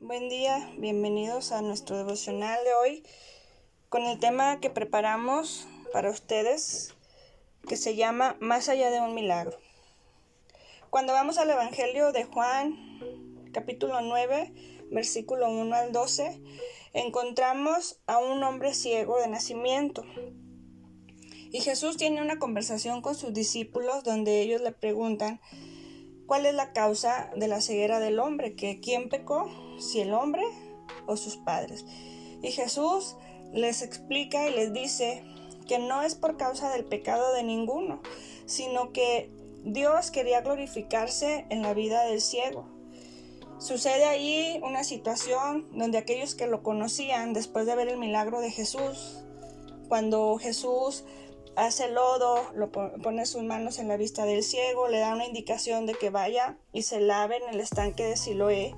Buen día, bienvenidos a nuestro devocional de hoy con el tema que preparamos para ustedes que se llama Más allá de un milagro. Cuando vamos al Evangelio de Juan, capítulo 9, versículo 1 al 12, encontramos a un hombre ciego de nacimiento. Y Jesús tiene una conversación con sus discípulos donde ellos le preguntan cuál es la causa de la ceguera del hombre, que quién pecó, si el hombre o sus padres. Y Jesús les explica y les dice que no es por causa del pecado de ninguno, sino que Dios quería glorificarse en la vida del ciego. Sucede ahí una situación donde aquellos que lo conocían después de ver el milagro de Jesús, cuando Jesús hace lodo, lo pone sus manos en la vista del ciego, le da una indicación de que vaya y se lave en el estanque de Siloé,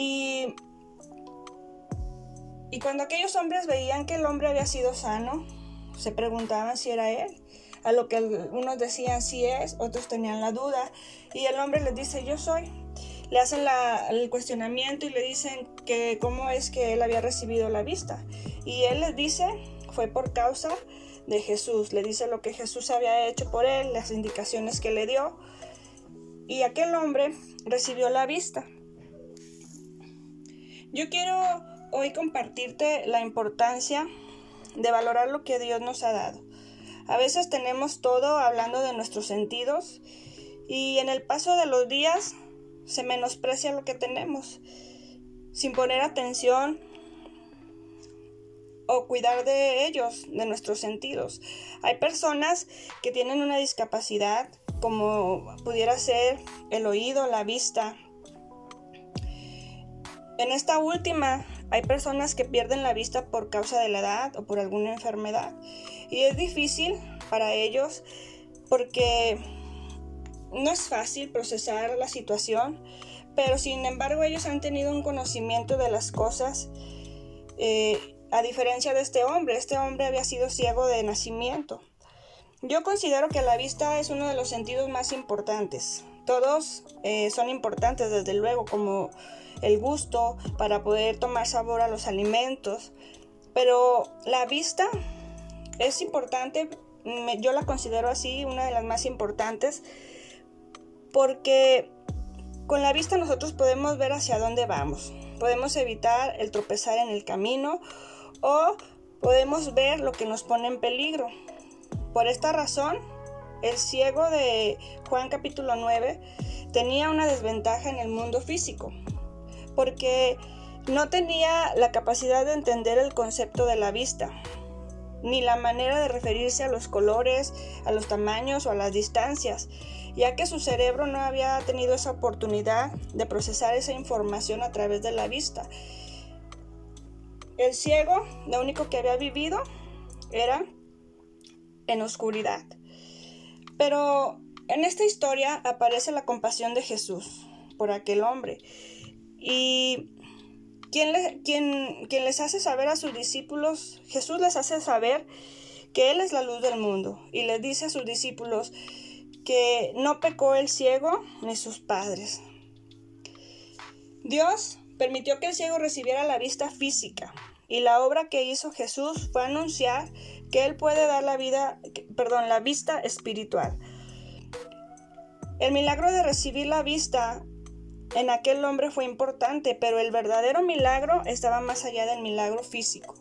y, y cuando aquellos hombres veían que el hombre había sido sano, se preguntaban si era él. A lo que unos decían si es, otros tenían la duda. Y el hombre les dice, yo soy. Le hacen el cuestionamiento y le dicen que cómo es que él había recibido la vista. Y él les dice, fue por causa de Jesús. Le dice lo que Jesús había hecho por él, las indicaciones que le dio. Y aquel hombre recibió la vista. Yo quiero hoy compartirte la importancia de valorar lo que Dios nos ha dado. A veces tenemos todo hablando de nuestros sentidos y en el paso de los días se menosprecia lo que tenemos sin poner atención o cuidar de ellos, de nuestros sentidos. Hay personas que tienen una discapacidad como pudiera ser el oído, la vista, en esta última, hay personas que pierden la vista por causa de la edad o por alguna enfermedad. Y es difícil para ellos porque no es fácil procesar la situación, pero sin embargo ellos han tenido un conocimiento de las cosas. Eh, a diferencia de este hombre, este hombre había sido ciego de nacimiento. Yo considero que la vista es uno de los sentidos más importantes. Todos eh, son importantes, desde luego, como el gusto para poder tomar sabor a los alimentos, pero la vista es importante, yo la considero así, una de las más importantes, porque con la vista nosotros podemos ver hacia dónde vamos, podemos evitar el tropezar en el camino o podemos ver lo que nos pone en peligro. Por esta razón, el ciego de Juan capítulo 9 tenía una desventaja en el mundo físico, porque no tenía la capacidad de entender el concepto de la vista, ni la manera de referirse a los colores, a los tamaños o a las distancias, ya que su cerebro no había tenido esa oportunidad de procesar esa información a través de la vista. El ciego, lo único que había vivido era en oscuridad. Pero en esta historia aparece la compasión de Jesús por aquel hombre. Y quien, les hace saber a sus discípulos, Jesús les hace saber que Él es la luz del mundo. Y les dice a sus discípulos que no pecó el ciego ni sus padres. Dios permitió que el ciego recibiera la vista física. Y la obra que hizo Jesús fue anunciar que Él puede dar la vida, perdón, la vista espiritual. El milagro de recibir la vista en aquel hombre fue importante, pero el verdadero milagro estaba más allá del milagro físico.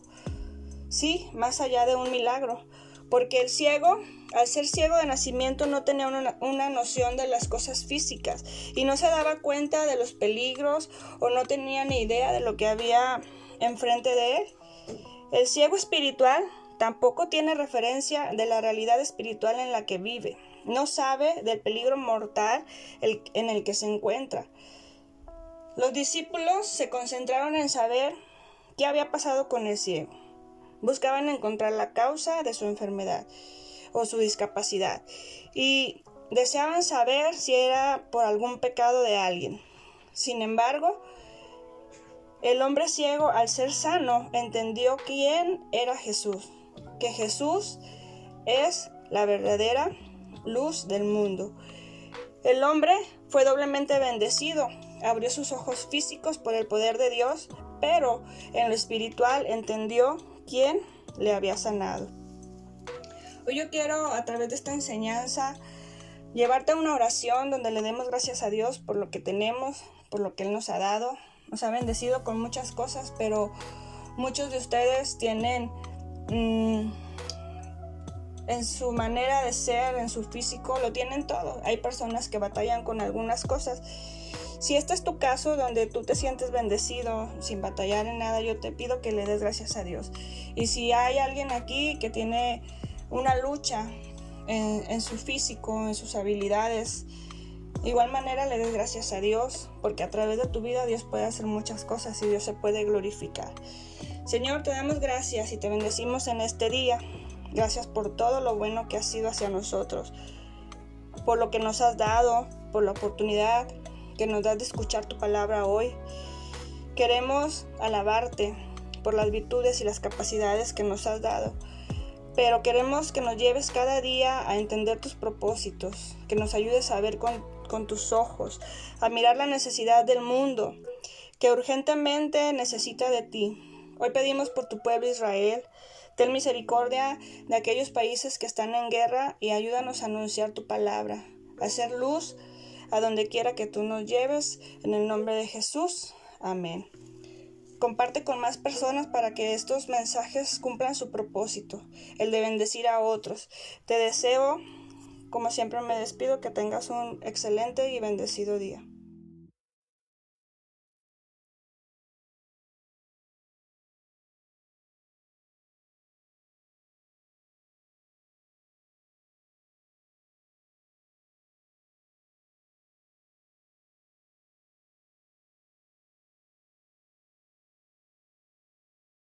Sí, más allá de un milagro, porque el ciego, al ser ciego de nacimiento, no tenía una, una, noción de las cosas físicas y no se daba cuenta de los peligros o no tenía ni idea de lo que había enfrente de él. El ciego espiritual tampoco tiene referencia de la realidad espiritual en la que vive. No sabe del peligro mortal en el que se encuentra. Los discípulos se concentraron en saber qué había pasado con el ciego. Buscaban encontrar la causa de su enfermedad o su discapacidad y deseaban saber si era por algún pecado de alguien. Sin embargo, el hombre ciego, al ser sano, entendió quién era Jesús, que Jesús es la verdadera luz del mundo. El hombre fue doblemente bendecido abrió sus ojos físicos por el poder de Dios, pero en lo espiritual entendió quién le había sanado. Hoy yo quiero a través de esta enseñanza llevarte a una oración donde le demos gracias a Dios por lo que tenemos, por lo que Él nos ha dado. Nos ha bendecido con muchas cosas, pero muchos de ustedes tienen mm, en su manera de ser, en su físico, lo tienen todo. Hay personas que batallan con algunas cosas. Si este es tu caso donde tú te sientes bendecido sin batallar en nada, yo te pido que le des gracias a Dios. Y si hay alguien aquí que tiene una lucha en, su físico, en sus habilidades. De igual manera le des gracias a Dios, porque a través de tu vida Dios puede hacer muchas cosas y Dios se puede glorificar. Señor, te damos gracias y te bendecimos en este día. Gracias por todo lo bueno que has sido hacia nosotros, por lo que nos has dado, por la oportunidad que nos das de escuchar tu palabra hoy. Queremos alabarte por las virtudes y las capacidades que nos has dado pero queremos que nos lleves cada día a entender tus propósitos, que nos ayudes a ver con, tus ojos, a mirar la necesidad del mundo, que urgentemente necesita de ti. Hoy pedimos por tu pueblo Israel, ten misericordia de aquellos países que están en guerra y ayúdanos a anunciar tu palabra, a hacer luz a donde quiera que tú nos lleves, en el nombre de Jesús. Amén. Comparte con más personas para que estos mensajes cumplan su propósito, el de bendecir a otros. Te deseo, como siempre me despido, que tengas un excelente y bendecido día.